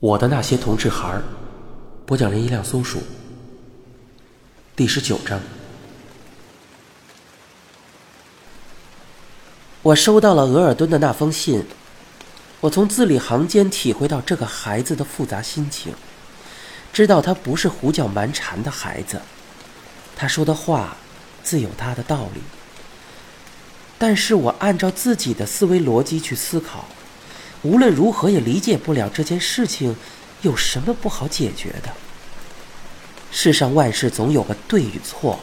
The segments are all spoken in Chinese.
我的那些同志孩儿，播讲人一辆松鼠，第十九章。我收到了额尔敦的那封信，我从字里行间体会到这个孩子的复杂心情，知道他不是胡搅蛮缠的孩子，他说的话自有他的道理。但是我按照自己的思维逻辑去思考。无论如何也理解不了这件事情有什么不好解决的。世上万事总有个对与错，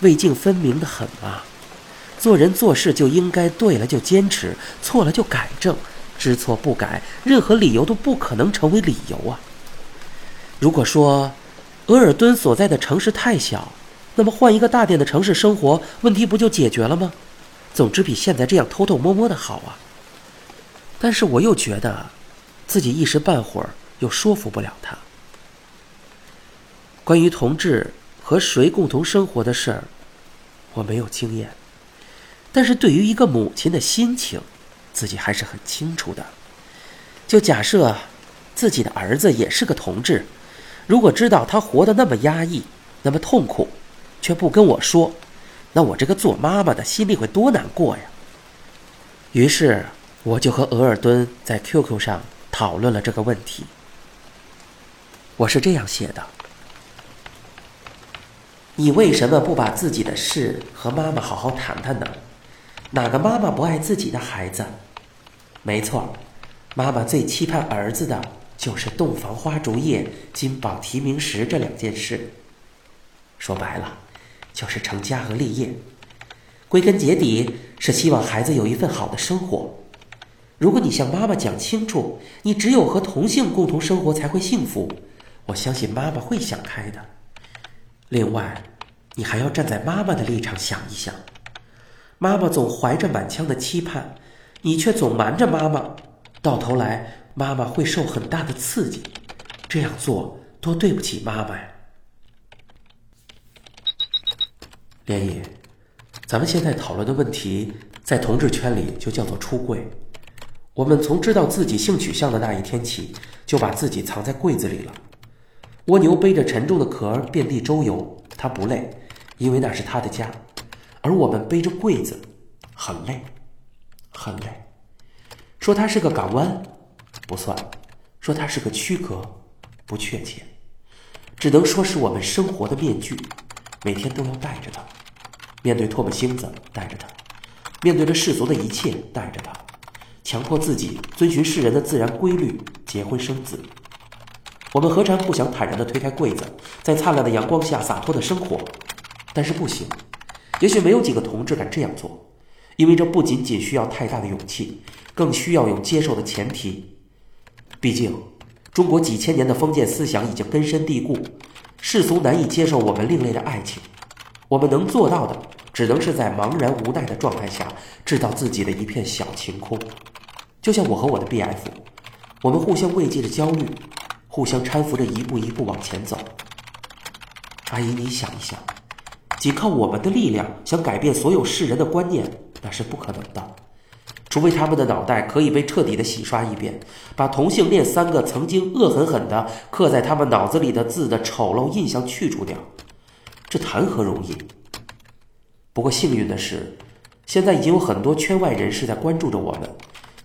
未尽分明的很啊。做人做事就应该对了就坚持，错了就改正，知错不改，任何理由都不可能成为理由啊。如果说额尔敦所在的城市太小，那么换一个大点的城市生活，问题不就解决了吗？总之比现在这样偷偷摸摸的好啊。但是我又觉得，自己一时半会儿又说服不了他。关于同志和谁共同生活的事儿，我没有经验。但是对于一个母亲的心情，自己还是很清楚的。就假设自己的儿子也是个同志，如果知道他活得那么压抑、那么痛苦，却不跟我说，那我这个做妈妈的心里会多难过呀。于是。我就和额尔敦在 QQ 上讨论了这个问题。我是这样写的：你为什么不把自己的事和妈妈好好谈谈呢？哪个妈妈不爱自己的孩子？没错，妈妈最期盼儿子的就是洞房花烛夜、金榜题名时这两件事。说白了，就是成家和立业。归根结底，是希望孩子有一份好的生活。如果你向妈妈讲清楚，你只有和同性共同生活才会幸福，我相信妈妈会想开的。另外，你还要站在妈妈的立场想一想，妈妈总怀着满腔的期盼，你却总瞒着妈妈，到头来妈妈会受很大的刺激，这样做多对不起妈妈呀。莲姨，咱们现在讨论的问题，在同志圈里就叫做出柜。我们从知道自己性取向的那一天起，就把自己藏在柜子里了。蜗牛背着沉重的壳遍地周游，它不累，因为那是它的家；而我们背着柜子，很累，很累。说它是个港湾，不算；说它是个躯壳，不确切。只能说是我们生活的面具，每天都要戴着它。面对唾沫星子，戴着它；面对着世俗的一切，戴着它。强迫自己遵循世人的自然规律，结婚生子。我们何尝不想坦然地推开柜子，在灿烂的阳光下洒脱地生活？但是不行，也许没有几个同志敢这样做，因为这不仅仅需要太大的勇气，更需要有接受的前提。毕竟，中国几千年的封建思想已经根深蒂固，世俗难以接受我们另类的爱情。我们能做到的，只能是在茫然无奈的状态下，制造自己的一片小晴空。就像我和我的 B F，我们互相慰藉着焦虑，互相搀扶着一步一步往前走。阿姨，你想一想，仅靠我们的力量想改变所有世人的观念，那是不可能的。除非他们的脑袋可以被彻底的洗刷一遍，把同性恋三个曾经恶狠狠的刻在他们脑子里的字的丑陋印象去除掉，这谈何容易？不过幸运的是，现在已经有很多圈外人士在关注着我们。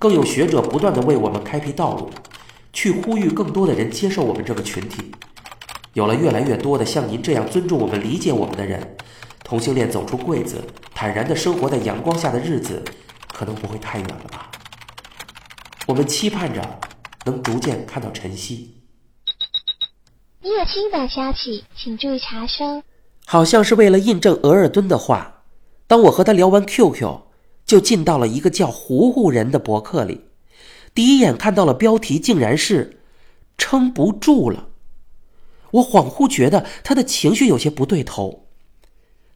更有学者不断的为我们开辟道路，去呼吁更多的人接受我们这个群体。有了越来越多的像您这样尊重我们、理解我们的人，同性恋走出柜子，坦然的生活在阳光下的日子，可能不会太远了吧？我们期盼着能逐渐看到晨曦。你有新的消息，请注意查收。好像是为了印证额尔敦的话，当我和他聊完 QQ。就进到了一个叫“糊糊人”的博客里，第一眼看到了标题，竟然是“撑不住了”。我恍惚觉得他的情绪有些不对头。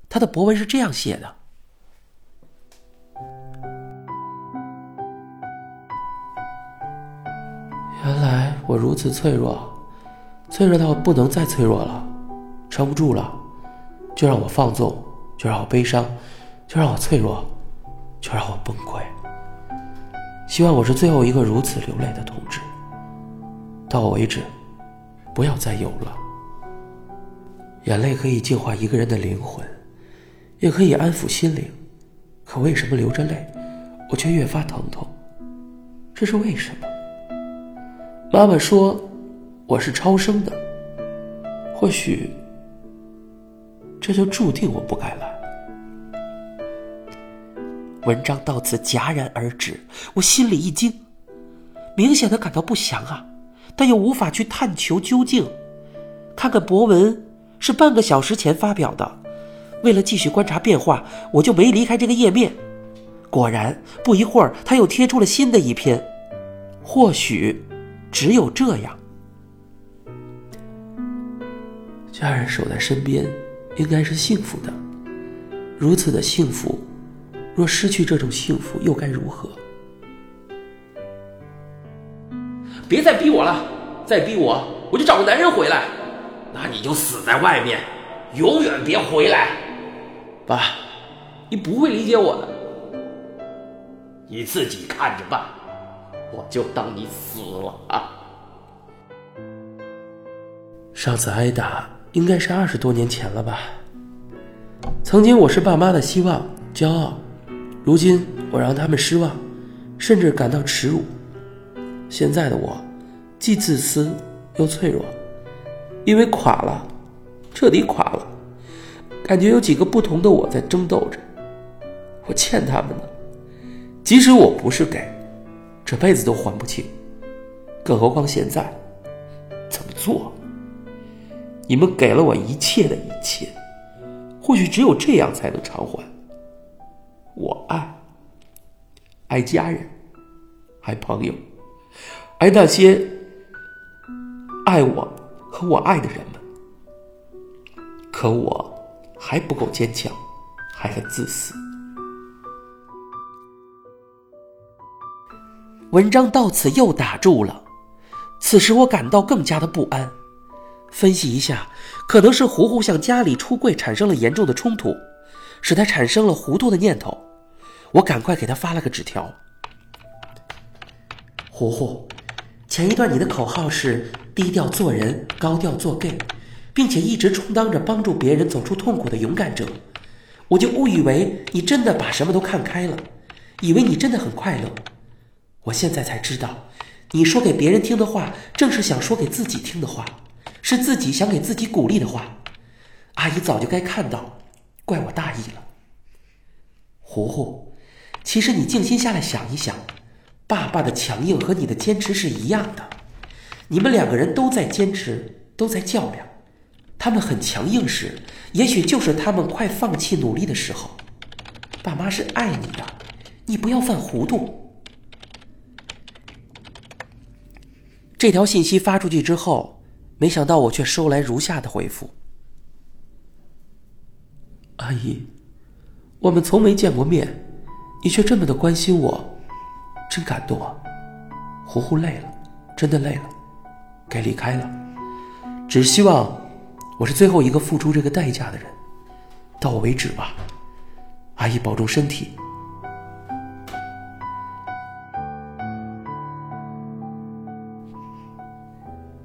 他的博文是这样写的：“原来我如此脆弱，脆弱到不能再脆弱了，撑不住了，就让我放纵，就让我悲伤，就让我脆弱。”就让我崩溃。希望我是最后一个如此流泪的同志。到我为止，不要再有了。眼泪可以净化一个人的灵魂，也可以安抚心灵，可为什么流着泪，我却越发疼痛？这是为什么？妈妈说我是超生的，或许这就注定我不该来。文章到此戛然而止，我心里一惊，明显的感到不祥啊，但又无法去探求究竟。看看博文是半个小时前发表的，为了继续观察变化，我就没离开这个页面。果然，不一会儿他又贴出了新的一篇。或许，只有这样，家人守在身边，应该是幸福的。如此的幸福。若失去这种幸福，又该如何？别再逼我了，再逼我，我就找个男人回来。那你就死在外面，永远别回来。爸，你不会理解我的，你自己看着办。我就当你死了啊！上次挨打应该是二十多年前了吧？曾经我是爸妈的希望、骄傲。如今我让他们失望，甚至感到耻辱。现在的我，既自私又脆弱，因为垮了，彻底垮了。感觉有几个不同的我在争斗着，我欠他们的，即使我不是给，这辈子都还不清。更何况现在，怎么做？你们给了我一切的一切，或许只有这样才能偿还。爱家人，爱朋友，爱那些爱我和我爱的人们。可我还不够坚强，还很自私。文章到此又打住了。此时我感到更加的不安。分析一下，可能是糊糊向家里出柜产生了严重的冲突，使他产生了糊涂的念头。我赶快给他发了个纸条。糊糊，前一段你的口号是低调做人，高调做 gay，并且一直充当着帮助别人走出痛苦的勇敢者，我就误以为你真的把什么都看开了，以为你真的很快乐。我现在才知道，你说给别人听的话，正是想说给自己听的话，是自己想给自己鼓励的话。阿姨早就该看到，怪我大意了。糊糊。其实你静心下来想一想，爸爸的强硬和你的坚持是一样的，你们两个人都在坚持，都在较量。他们很强硬时，也许就是他们快放弃努力的时候。爸妈是爱你的，你不要犯糊涂。这条信息发出去之后，没想到我却收来如下的回复：阿姨，我们从没见过面。你却这么的关心我，真感动啊！糊糊累了，真的累了，该离开了。只希望我是最后一个付出这个代价的人，到我为止吧。阿姨保重身体。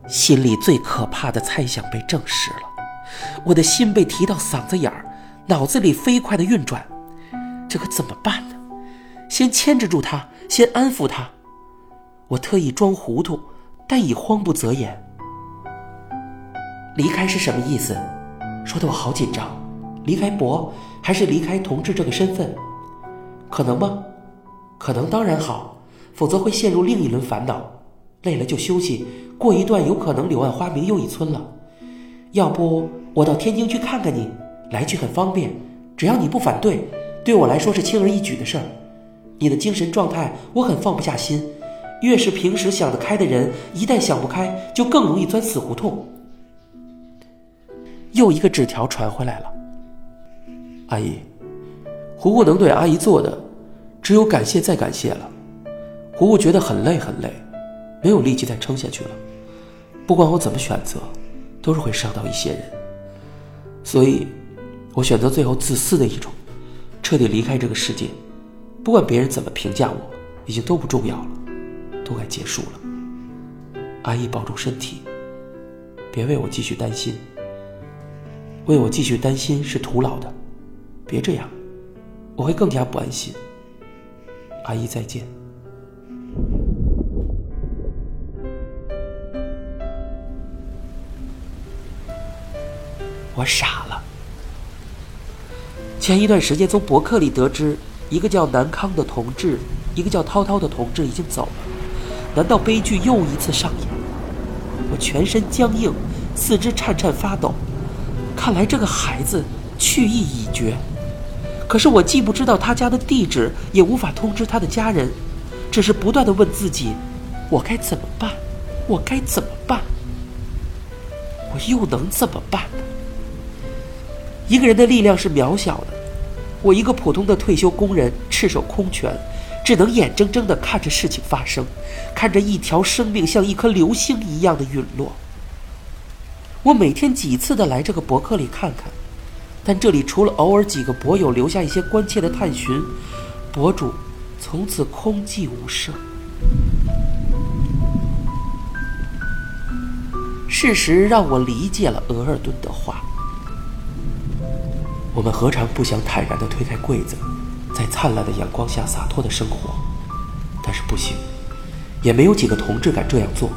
心里最可怕的猜想被证实了，我的心被提到嗓子眼儿，脑子里飞快的运转，这可怎么办？先牵制住他，先安抚他。我特意装糊涂，但已慌不择言。离开是什么意思？说的我好紧张。离开博，还是离开同志这个身份？可能吗？可能当然好，否则会陷入另一轮烦恼。累了就休息，过一段有可能柳暗花明又一村了。要不我到天津去看看你，来去很方便，只要你不反对，对我来说是轻而易举的事儿。你的精神状态，我很放不下心。越是平时想得开的人，一旦想不开，就更容易钻死胡同。又一个纸条传回来了。阿姨，胡胡能对阿姨做的，只有感谢再感谢了。胡胡觉得很累很累，没有力气再撑下去了。不管我怎么选择，都是会伤到一些人。所以，我选择最后自私的一种，彻底离开这个世界。不管别人怎么评价我，已经都不重要了，都该结束了。阿姨保重身体，别为我继续担心。为我继续担心是徒劳的，别这样，我会更加不安心。阿姨再见。我傻了。前一段时间从博客里得知，一个叫南康的同志，一个叫涛涛的同志已经走了。难道悲剧又一次上演？我全身僵硬，四肢颤颤发抖。看来这个孩子去意已决。可是我既不知道他家的地址，也无法通知他的家人，只是不断的问自己：我该怎么办？我该怎么办？我又能怎么办？一个人的力量是渺小的，我一个普通的退休工人，赤手空拳，只能眼睁睁地看着事情发生，看着一条生命像一颗流星一样的陨落。我每天几次的来这个博客里看看，但这里除了偶尔几个博友留下一些关切的探寻，博主从此空寂无声。事实让我理解了额尔顿的话。我们何尝不想坦然地推开柜子，在灿烂的阳光下洒脱的生活？但是不行，也没有几个同志敢这样做，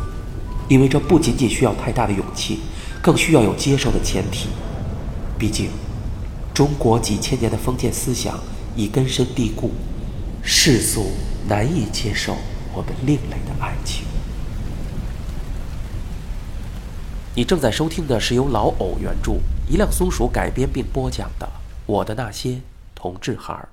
因为这不仅仅需要太大的勇气，更需要有接受的前提。毕竟，中国几千年的封建思想已根深蒂固，世俗难以接受我们另类的爱情。你正在收听的是由老偶原著。一辆松鼠改编并播讲的《我的那些同志孩儿》。